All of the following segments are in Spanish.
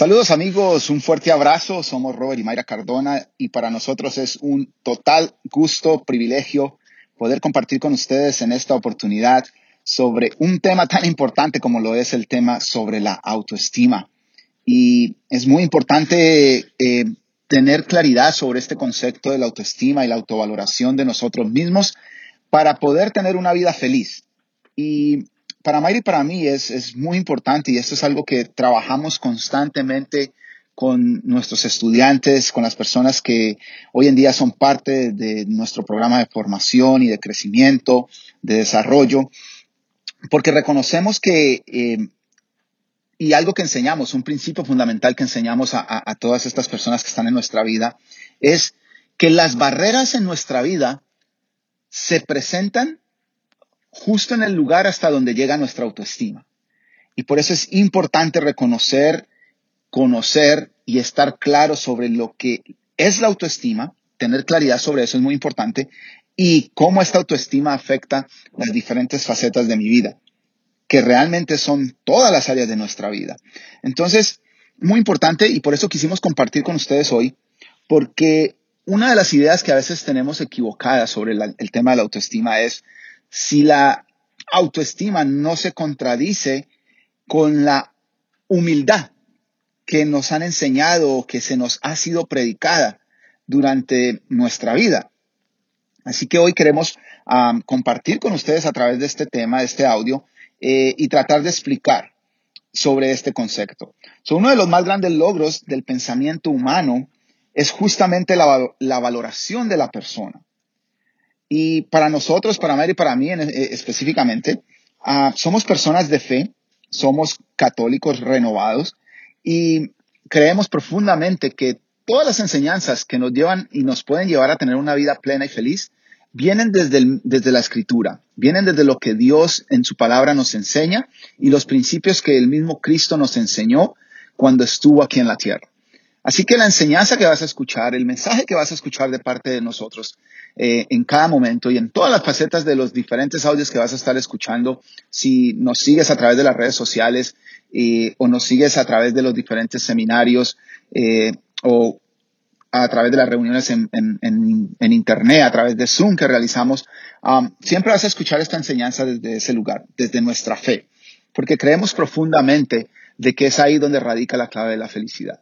Saludos amigos, un fuerte abrazo. Somos Robert y Mayra Cardona y para nosotros es un total gusto, privilegio poder compartir con ustedes en esta oportunidad sobre un tema tan importante como lo es el tema sobre la autoestima. Y es muy importante eh, tener claridad sobre este concepto de la autoestima y la autovaloración de nosotros mismos para poder tener una vida feliz. Y para Mayra y para mí es, es muy importante y esto es algo que trabajamos constantemente con nuestros estudiantes, con las personas que hoy en día son parte de nuestro programa de formación y de crecimiento, de desarrollo, porque reconocemos que, eh, y algo que enseñamos, un principio fundamental que enseñamos a todas estas personas que están en nuestra vida, es que las barreras en nuestra vida se presentan justo en el lugar hasta donde llega nuestra autoestima. Y por eso es importante reconocer, conocer y estar claro sobre lo que es la autoestima, tener claridad sobre eso es muy importante, y cómo esta autoestima afecta las diferentes facetas de mi vida, que realmente son todas las áreas de nuestra vida. Entonces, muy importante y por eso quisimos compartir con ustedes hoy, porque una de las ideas que a veces tenemos equivocadas sobre el tema de la autoestima es si la autoestima no se contradice con la humildad que nos han enseñado o que se nos ha sido predicada durante nuestra vida. Así que hoy queremos compartir con ustedes a través de este tema, de este audio, eh, y tratar de explicar sobre este concepto. uno de los más grandes logros del pensamiento humano es justamente la valoración de la persona. Y para nosotros, para Mary para mí en, eh, específicamente, uh, somos personas de fe, somos católicos renovados y creemos profundamente que todas las enseñanzas que nos llevan y nos pueden llevar a tener una vida plena y feliz vienen desde, desde la escritura, vienen desde lo que Dios en su palabra nos enseña y los principios que el mismo Cristo nos enseñó cuando estuvo aquí en la tierra. Así que la enseñanza que vas a escuchar, el mensaje que vas a escuchar de parte de nosotros eh, en cada momento y en todas las facetas de los diferentes audios que vas a estar escuchando, si nos sigues a través de las redes sociales eh, o nos sigues a través de los diferentes seminarios eh, o a través de las reuniones en, Internet, a través de Zoom que realizamos, um, siempre vas a escuchar esta enseñanza desde ese lugar, desde nuestra fe, porque creemos profundamente de que es ahí donde radica la clave de la felicidad.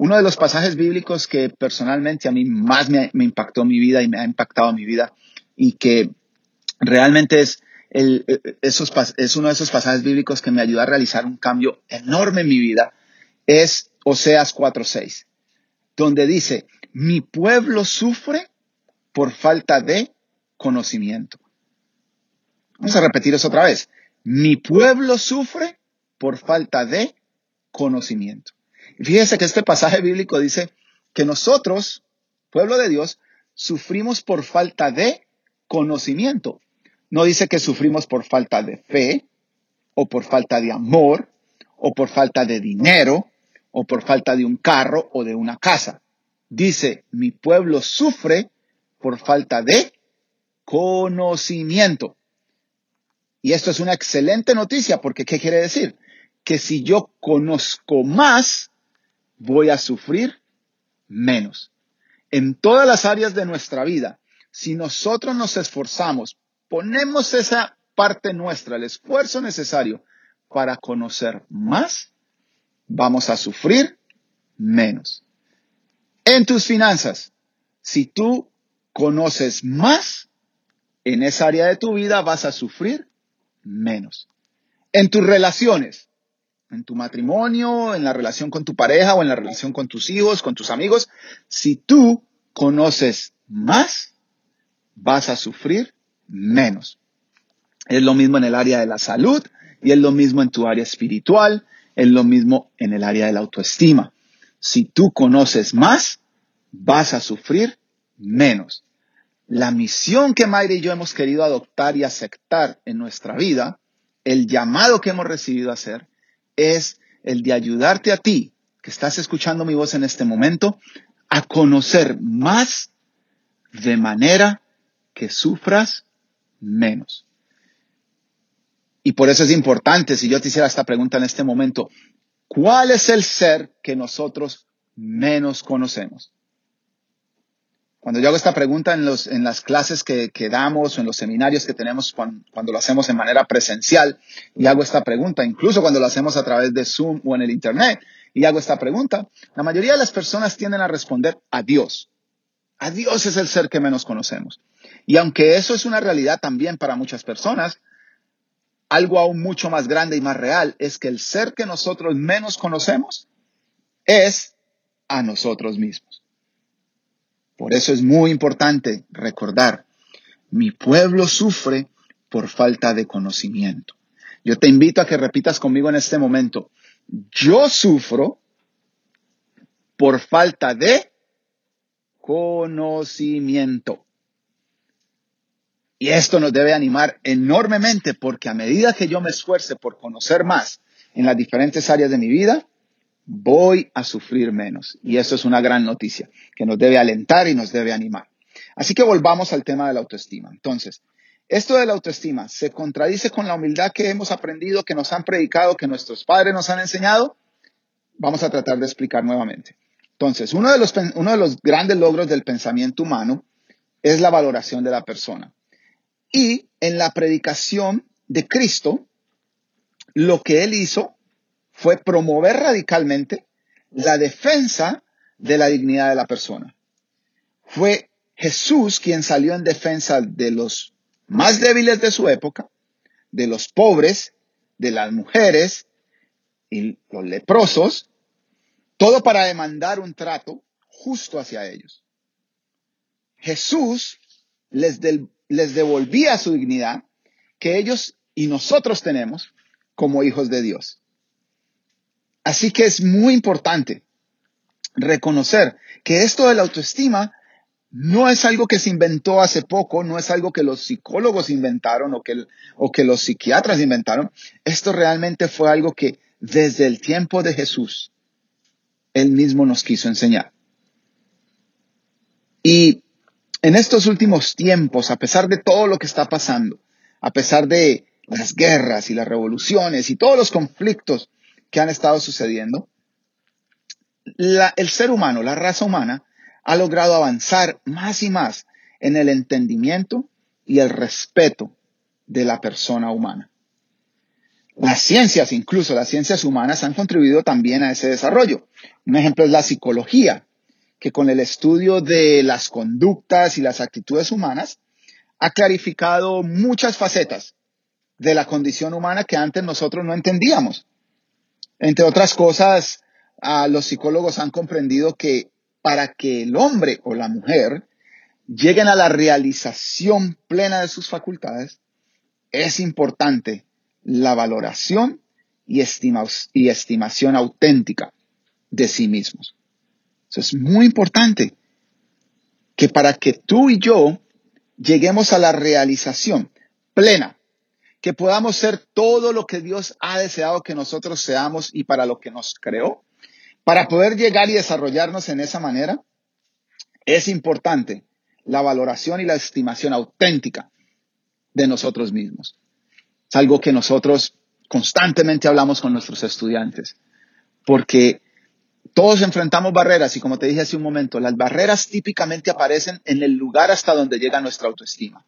Uno de los pasajes bíblicos que personalmente a mí más me, impactó mi vida y me ha impactado mi vida y que realmente es, esos, es uno de esos pasajes bíblicos que me ayuda a realizar un cambio enorme en mi vida, es Oseas 4.6, donde dice, mi pueblo sufre por falta de conocimiento. Vamos a repetir eso otra vez. Mi pueblo sufre por falta de conocimiento. Fíjese que este pasaje bíblico dice que nosotros, pueblo de Dios, sufrimos por falta de conocimiento. No dice que sufrimos por falta de fe, o por falta de amor, o por falta de dinero, o por falta de un carro o de una casa. Dice, mi pueblo sufre por falta de conocimiento. Y esto es una excelente noticia porque ¿qué quiere decir? Que si yo conozco más, voy a sufrir menos. En todas las áreas de nuestra vida, si nosotros nos esforzamos, ponemos esa parte nuestra, el esfuerzo necesario para conocer más, vamos a sufrir menos. En tus finanzas, si tú conoces más, en esa área de tu vida vas a sufrir menos. En tus relaciones, en tu matrimonio, en la relación con tu pareja o en la relación con tus hijos, con tus amigos, si tú conoces más, vas a sufrir menos. Es lo mismo en el área de la salud y es lo mismo en tu área espiritual, es lo mismo en el área de la autoestima. Si tú conoces más, vas a sufrir menos. La misión que Mayra y yo hemos querido adoptar y aceptar en nuestra vida, el llamado que hemos recibido a hacer, es el de ayudarte a ti, que estás escuchando mi voz en este momento, a conocer más de manera que sufras menos. Y por eso es importante, si yo te hiciera esta pregunta en este momento, ¿Cuál es el ser que nosotros menos conocemos? Cuando yo hago esta pregunta en, los, en las clases que, que, damos o en los seminarios que tenemos cuando, cuando, lo hacemos en manera presencial y hago esta pregunta, incluso cuando lo hacemos a través de Zoom o en el Internet y hago esta pregunta, la mayoría de las personas tienden a responder a Dios. A Dios es el ser que menos conocemos. Y aunque eso es una realidad también para muchas personas, algo aún mucho más grande y más real es que el ser que nosotros menos conocemos es a nosotros mismos. Por eso es muy importante recordar, mi pueblo sufre por falta de conocimiento. Yo te invito a que repitas conmigo en este momento, yo sufro por falta de conocimiento. Y esto nos debe animar enormemente porque a medida que yo me esfuerce por conocer más en las diferentes áreas de mi vida, voy a sufrir menos. Y eso es una gran noticia que nos debe alentar y nos debe animar. Así que volvamos al tema de la autoestima. Entonces, esto de la autoestima se contradice con la humildad que hemos aprendido, que nos han predicado, que nuestros padres nos han enseñado. Vamos a tratar de explicar nuevamente. Entonces, uno de los, uno de los grandes logros del pensamiento humano es la valoración de la persona. Y en la predicación de Cristo, lo que él hizo fue promover radicalmente la defensa de la dignidad de la persona. Fue Jesús quien salió en defensa de los más débiles de su época, de los pobres, de las mujeres y los leprosos, todo para demandar un trato justo hacia ellos. Jesús les, les devolvía su dignidad que ellos y nosotros tenemos como hijos de Dios. Así que es muy importante reconocer que esto de la autoestima no es algo que se inventó hace poco, no es algo que los psicólogos inventaron o que, o que los psiquiatras inventaron. Esto realmente fue algo que desde el tiempo de Jesús, él mismo nos quiso enseñar. Y en estos últimos tiempos, a pesar de todo lo que está pasando, a pesar de las guerras y las revoluciones y todos los conflictos que han estado sucediendo, el ser humano, la raza humana, ha logrado avanzar más y más en el entendimiento y el respeto de la persona humana. Las ciencias, incluso las ciencias humanas, han contribuido también a ese desarrollo. Un ejemplo es la psicología, que con el estudio de las conductas y las actitudes humanas ha clarificado muchas facetas de la condición humana que antes nosotros no entendíamos. Entre otras cosas, los psicólogos han comprendido que para que el hombre o la mujer lleguen a la realización plena de sus facultades, es importante la valoración y, estimación auténtica de sí mismos. Es muy importante. Que para que tú y yo lleguemos a la realización plena, que podamos ser todo lo que Dios ha deseado que nosotros seamos y para lo que nos creó, para poder llegar y desarrollarnos en esa manera, es importante la valoración y la estimación auténtica de nosotros mismos. Es algo que nosotros constantemente hablamos con nuestros estudiantes, porque todos enfrentamos barreras y como te dije hace un momento, las barreras típicamente aparecen en el lugar hasta donde llega nuestra autoestima.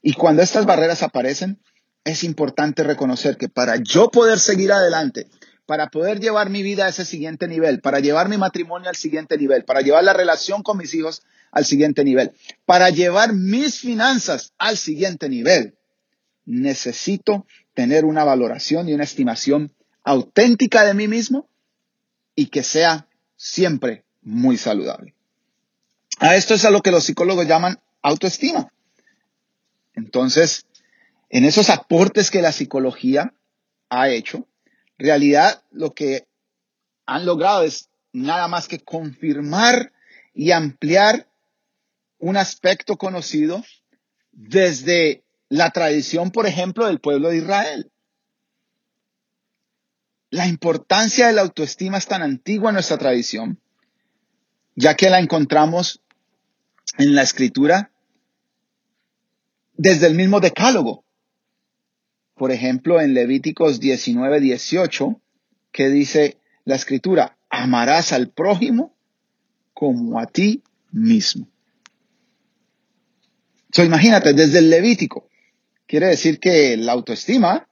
Y cuando estas barreras aparecen, es importante reconocer que para yo poder seguir adelante, para poder llevar mi vida a ese siguiente nivel, para llevar mi matrimonio al siguiente nivel, para llevar la relación con mis hijos al siguiente nivel, para llevar mis finanzas al siguiente nivel, necesito tener una valoración y una estimación auténtica de mí mismo y que sea siempre muy saludable. A esto es a lo que los psicólogos llaman autoestima. Entonces, en esos aportes que la psicología ha hecho, realidad lo que han logrado es nada más que confirmar y ampliar un aspecto conocido desde la tradición, por ejemplo, del pueblo de Israel. La importancia de la autoestima es tan antigua en nuestra tradición, ya que la encontramos en la escritura desde el mismo decálogo. Por ejemplo, en Levíticos 19, 18, que dice, la escritura, amarás al prójimo como a ti mismo. So, imagínate, desde el Levítico, quiere decir que la autoestima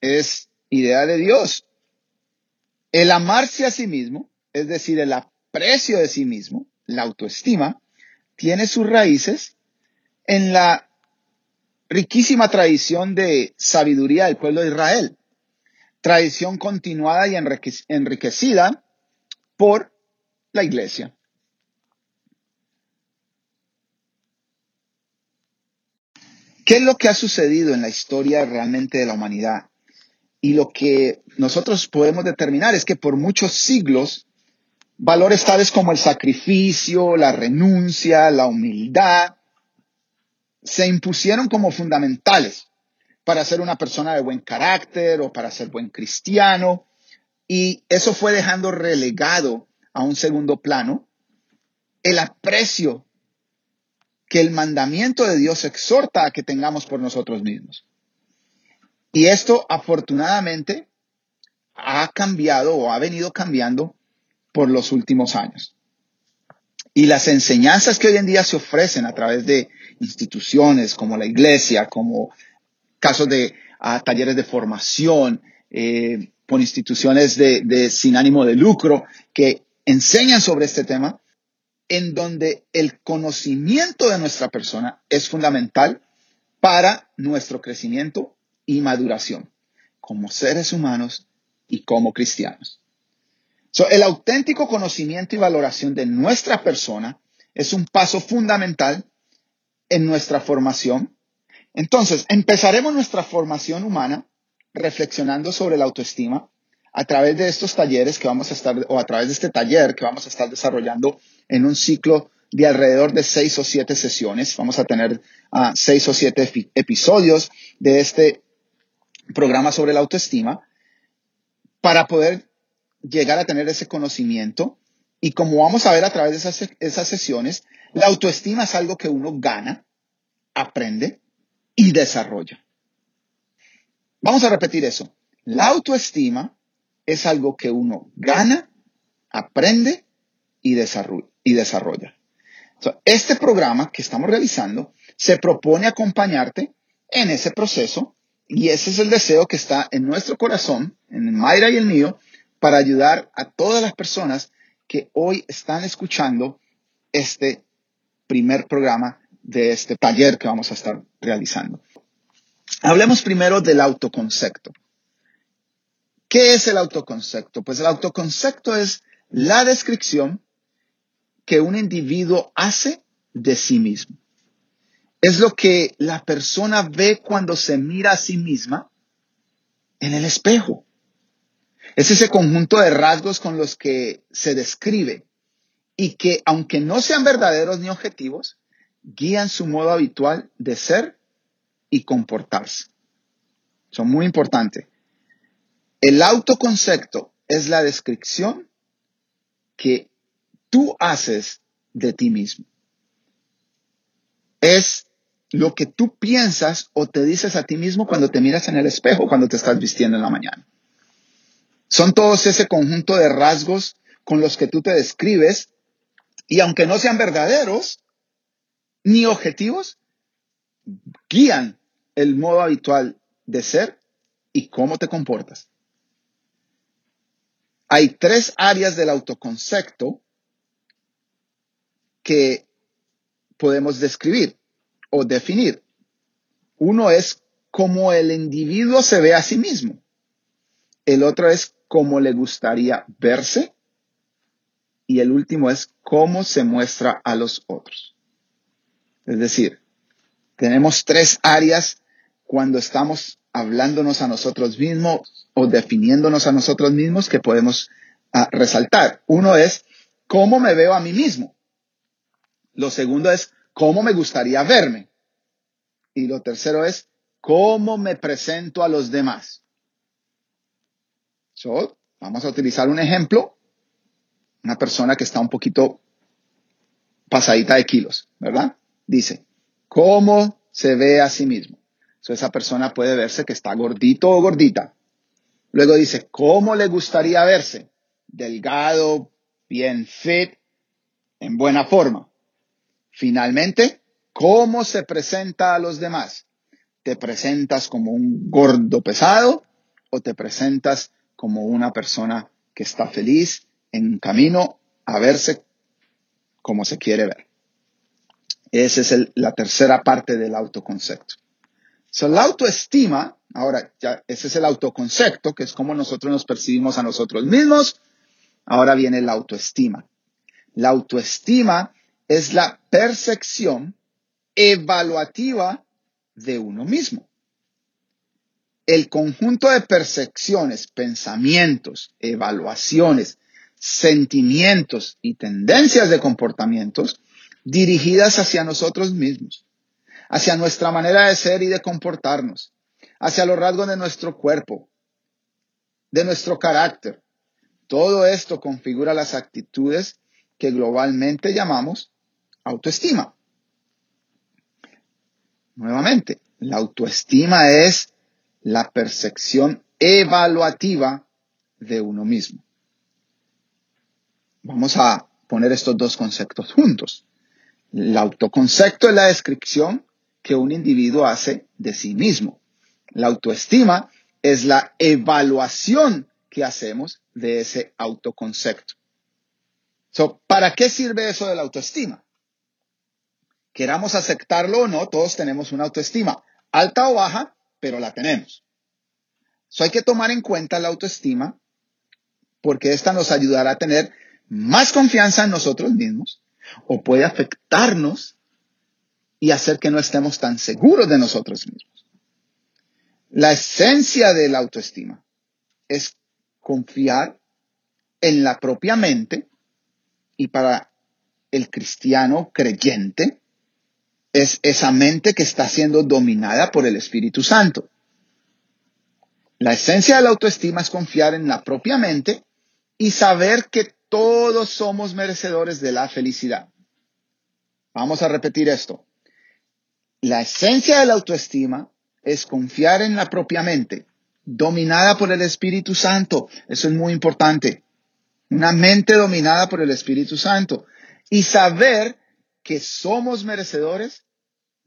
es idea de Dios. El amarse a sí mismo, es decir, el aprecio de sí mismo, la autoestima, tiene sus raíces en la riquísima tradición de sabiduría del pueblo de Israel, tradición continuada y enriquecida por la iglesia. ¿Qué es lo que ha sucedido en la historia realmente de la humanidad? Y lo que nosotros podemos determinar es que por muchos siglos, valores tales como el sacrificio, la renuncia, la humildad, se impusieron como fundamentales para ser una persona de buen carácter o para ser buen cristiano. Y eso fue dejando relegado a un segundo plano el aprecio que el mandamiento de Dios exhorta a que tengamos por nosotros mismos. Y esto afortunadamente ha cambiado o ha venido cambiando por los últimos años. Y las enseñanzas que hoy en día se ofrecen a través de instituciones como la iglesia, como casos de ah, talleres de formación, eh, por instituciones de, sin ánimo de lucro que enseñan sobre este tema, en donde el conocimiento de nuestra persona es fundamental para nuestro crecimiento y maduración como seres humanos y como cristianos. el auténtico conocimiento y valoración de nuestra persona es un paso fundamental en nuestra formación. Entonces, empezaremos nuestra formación humana reflexionando sobre la autoestima a través de estos talleres que vamos a estar, o a través de este taller que vamos a estar desarrollando en un ciclo de alrededor de seis o siete sesiones. Vamos a tener uh, seis o siete episodios de este programa sobre la autoestima para poder llegar a tener ese conocimiento. Y como vamos a ver a través de esas sesiones, la autoestima es algo que uno gana, aprende y desarrolla. Vamos a repetir eso. La autoestima es algo que uno gana, aprende y desarrolla. este programa que estamos realizando se propone acompañarte en ese proceso y ese es el deseo que está en nuestro corazón, en Mayra y el mío, para ayudar a todas las personas que hoy están escuchando este primer programa de este taller que vamos a estar realizando. Hablemos primero del autoconcepto. ¿Qué es el autoconcepto? Pues el autoconcepto es la descripción que un individuo hace de sí mismo. Es lo que la persona ve cuando se mira a sí misma en el espejo. Es ese conjunto de rasgos con los que se describe y que, aunque no sean verdaderos ni objetivos, guían su modo habitual de ser y comportarse. Son muy importantes. El autoconcepto es la descripción que tú haces de ti mismo. Es lo que tú piensas o te dices a ti mismo cuando te miras en el espejo, cuando te estás vistiendo en la mañana. Son todos ese conjunto de rasgos con los que tú te describes y aunque no sean verdaderos ni objetivos, guían el modo habitual de ser y cómo te comportas. Hay tres áreas del autoconcepto que podemos describir o definir. Uno es cómo el individuo se ve a sí mismo. El otro es cómo le gustaría verse. Y el último es cómo se muestra a los otros. Es decir, tenemos tres áreas cuando estamos hablándonos a nosotros mismos o definiéndonos a nosotros mismos que podemos ah, resaltar. Uno es cómo me veo a mí mismo. Lo segundo es cómo me gustaría verme. Y lo tercero es cómo me presento a los demás. vamos a utilizar un ejemplo. Una persona que está un poquito pasadita de kilos, ¿verdad? Dice, ¿cómo se ve a sí mismo? esa persona puede verse que está gordito o gordita. Luego dice, ¿cómo le gustaría verse? Delgado, bien fit, en buena forma. Finalmente, ¿cómo se presenta a los demás? ¿Te presentas como un gordo pesado o te presentas como una persona que está feliz en camino a verse como se quiere ver? Esa es la tercera parte del autoconcepto. So, la autoestima, ahora ya ese es el autoconcepto, que es como nosotros nos percibimos a nosotros mismos. Ahora viene la autoestima. La autoestima es la percepción evaluativa de uno mismo. El conjunto de percepciones, pensamientos, evaluaciones, sentimientos y tendencias de comportamientos dirigidas hacia nosotros mismos, hacia nuestra manera de ser y de comportarnos, hacia los rasgos de nuestro cuerpo, de nuestro carácter. Todo esto configura las actitudes que globalmente llamamos autoestima. Nuevamente, la autoestima es la percepción evaluativa de uno mismo. Vamos a poner estos dos conceptos juntos. El autoconcepto es la descripción que un individuo hace de sí mismo. La autoestima es la evaluación que hacemos de ese autoconcepto. ¿Para qué sirve eso de la autoestima? Queramos aceptarlo o no, todos tenemos una autoestima, alta o baja, pero la tenemos. hay que tomar en cuenta la autoestima porque esta nos ayudará a tener más confianza en nosotros mismos o puede afectarnos y hacer que no estemos tan seguros de nosotros mismos. La esencia de la autoestima es confiar en la propia mente y para el cristiano creyente es esa mente que está siendo dominada por el Espíritu Santo. La esencia de la autoestima es confiar en la propia mente y saber que todos somos merecedores de la felicidad. Vamos a repetir esto. La esencia de la autoestima es confiar en la propia mente, dominada por el Espíritu Santo. Eso es muy importante. Una mente dominada por el Espíritu Santo. Y saber que somos merecedores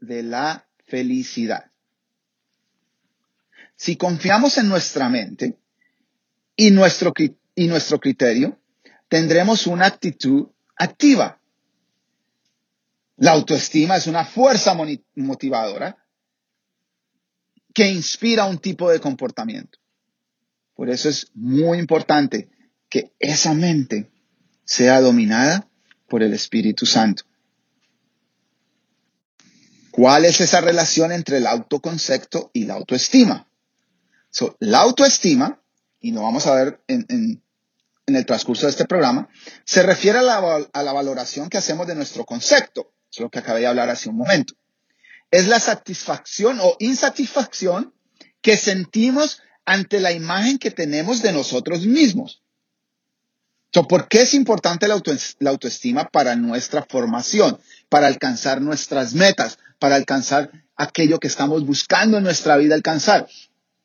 de la felicidad. Si confiamos en nuestra mente y nuestro, y nuestro criterio, tendremos una actitud activa. La autoestima es una fuerza motivadora que inspira un tipo de comportamiento. Por eso es muy importante que esa mente sea dominada por el Espíritu Santo. ¿Cuál es esa relación entre el autoconcepto y la autoestima? la autoestima, y lo vamos a ver en, el transcurso de este programa, se refiere a la, a la valoración que hacemos de nuestro concepto. Es lo que acabé de hablar hace un momento. Es la satisfacción o insatisfacción que sentimos ante la imagen que tenemos de nosotros mismos. ¿Por qué es importante la, autoestima para nuestra formación, para alcanzar nuestras metas, para alcanzar aquello que estamos buscando en nuestra vida alcanzar,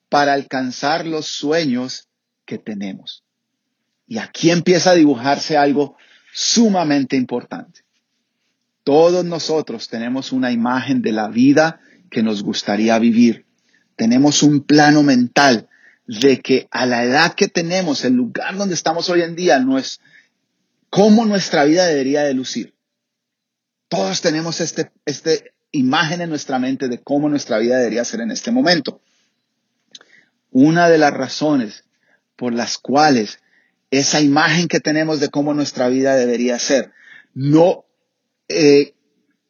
para alcanzar los sueños que tenemos? Y aquí empieza a dibujarse algo sumamente importante. Todos nosotros tenemos una imagen de la vida que nos gustaría vivir. Tenemos un plano mental de que a la edad que tenemos, el lugar donde estamos hoy en día, no es cómo nuestra vida debería de lucir. Todos tenemos este, este imagen en nuestra mente de cómo nuestra vida debería ser en este momento. Una de las razones por las cuales esa imagen que tenemos de cómo nuestra vida debería ser no eh,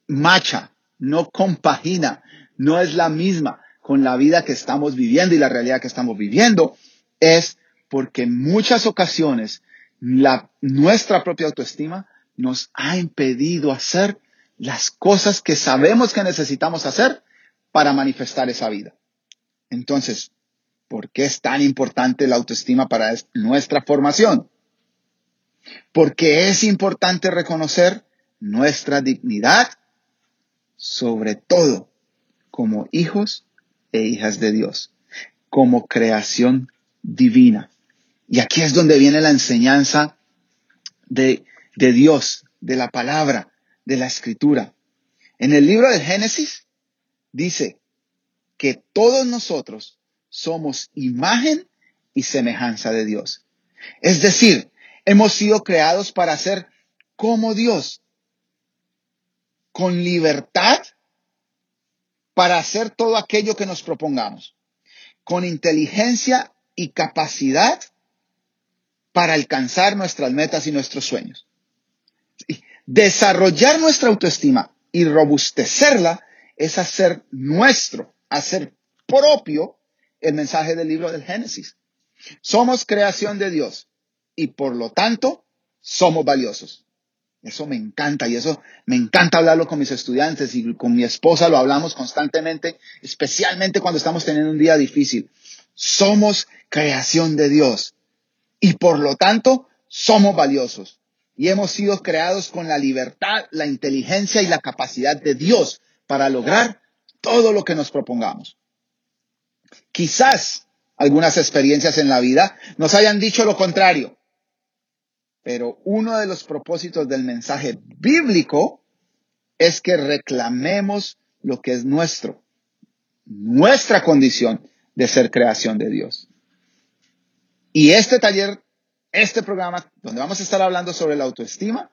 macha, no compagina, no es la misma con la vida que estamos viviendo y la realidad que estamos viviendo, es porque en muchas ocasiones nuestra propia autoestima nos ha impedido hacer las cosas que sabemos que necesitamos hacer para manifestar esa vida. Entonces, ¿por qué es tan importante la autoestima para nuestra formación? Porque es importante reconocer nuestra dignidad, sobre todo como hijos e hijas de Dios, como creación divina. Y aquí es donde viene la enseñanza de, Dios, de la palabra, de la escritura. En el libro de Génesis dice que todos nosotros somos imagen y semejanza de Dios. Es decir, hemos sido creados para ser como Dios, con libertad para hacer todo aquello que nos propongamos, con inteligencia y capacidad para alcanzar nuestras metas y nuestros sueños. Desarrollar nuestra autoestima y robustecerla es hacer nuestro, hacer propio el mensaje del libro del Génesis. Somos creación de Dios y por lo tanto somos valiosos. Eso me encanta y eso me encanta hablarlo con mis estudiantes y con mi esposa lo hablamos constantemente, especialmente cuando estamos teniendo un día difícil. Somos creación de Dios y por lo tanto somos valiosos y hemos sido creados con la libertad, la inteligencia y la capacidad de Dios para lograr todo lo que nos propongamos. Quizás algunas experiencias en la vida nos hayan dicho lo contrario, pero uno de los propósitos del mensaje bíblico es que reclamemos lo que es nuestro, nuestra condición de ser creación de Dios. Y este taller, este programa, donde vamos a estar hablando sobre la autoestima,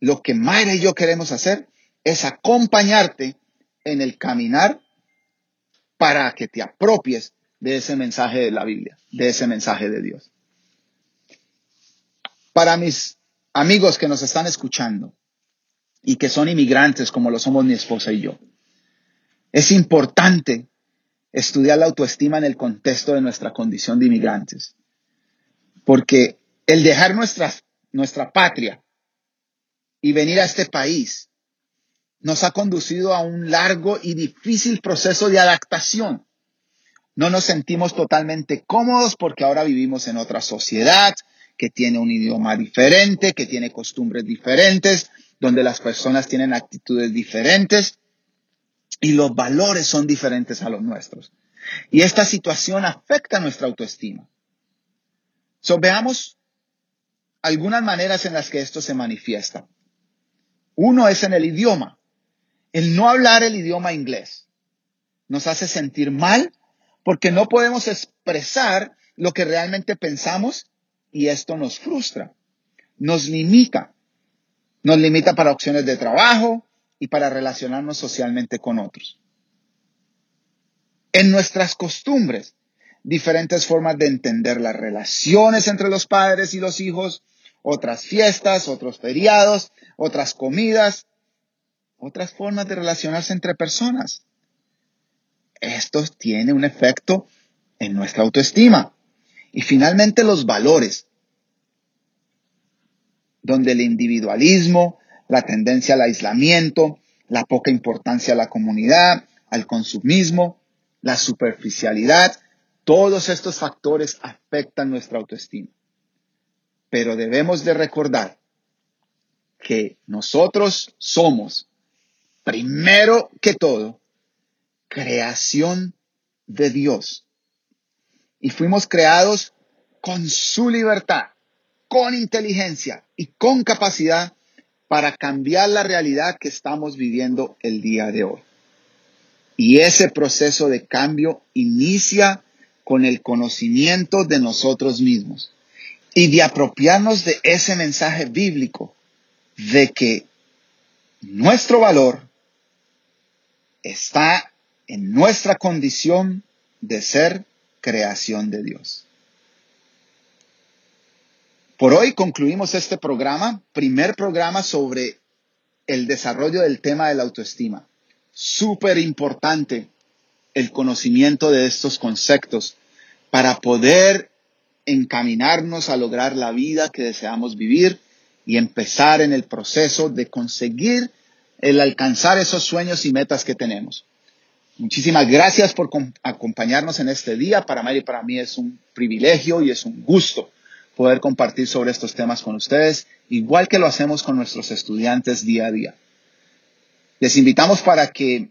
lo que Mayra y yo queremos hacer es acompañarte en el caminar para que te apropies de ese mensaje de la Biblia, de ese mensaje de Dios. Para mis amigos que nos están escuchando y que son inmigrantes como lo somos mi esposa y yo, es importante estudiar la autoestima en el contexto de nuestra condición de inmigrantes. Porque el dejar nuestra, nuestra patria y venir a este país nos ha conducido a un largo y difícil proceso de adaptación. No nos sentimos totalmente cómodos porque ahora vivimos en otra sociedad que tiene un idioma diferente, que tiene costumbres diferentes, donde las personas tienen actitudes diferentes y los valores son diferentes a los nuestros. Y esta situación afecta nuestra autoestima. So, veamos algunas maneras en las que esto se manifiesta. Uno es en el idioma. El no hablar el idioma inglés nos hace sentir mal porque no podemos expresar lo que realmente pensamos y esto nos frustra, nos limita. Nos limita para opciones de trabajo y para relacionarnos socialmente con otros. En nuestras costumbres, diferentes formas de entender las relaciones entre los padres y los hijos, otras fiestas, otros feriados, otras comidas, otras formas de relacionarse entre personas. Esto tiene un efecto en nuestra autoestima. Y finalmente los valores, donde el individualismo, la tendencia al aislamiento, la poca importancia a la comunidad, al consumismo, la superficialidad, todos estos factores afectan nuestra autoestima. Pero debemos de recordar que nosotros somos, primero que todo, creación de Dios. Y fuimos creados con su libertad, con inteligencia y con capacidad para cambiar la realidad que estamos viviendo el día de hoy. Y ese proceso de cambio inicia con el conocimiento de nosotros mismos y de apropiarnos de ese mensaje bíblico de que nuestro valor está en nuestra condición de ser creación de Dios. Por hoy concluimos este programa, primer programa sobre el desarrollo del tema de la autoestima. Súper importante el conocimiento de estos conceptos para poder encaminarnos a lograr la vida que deseamos vivir y empezar en el proceso de conseguir el alcanzar esos sueños y metas que tenemos. Muchísimas gracias por acompañarnos en este día. Para Mary para mí es un privilegio y es un gusto poder compartir sobre estos temas con ustedes, igual que lo hacemos con nuestros estudiantes día a día. Les invitamos para que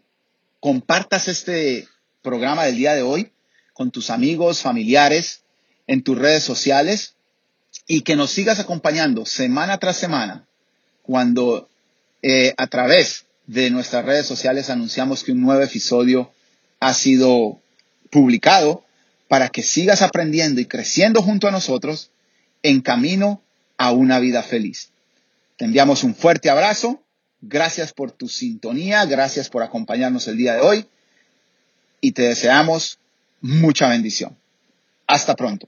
compartas este programa del día de hoy con tus amigos, familiares en tus redes sociales y que nos sigas acompañando semana tras semana cuando eh, a través de nuestras redes sociales anunciamos que un nuevo episodio ha sido publicado para que sigas aprendiendo y creciendo junto a nosotros en camino a una vida feliz. Te enviamos un fuerte abrazo. Gracias por tu sintonía. Gracias por acompañarnos el día de hoy. Y te deseamos mucha bendición. Hasta pronto.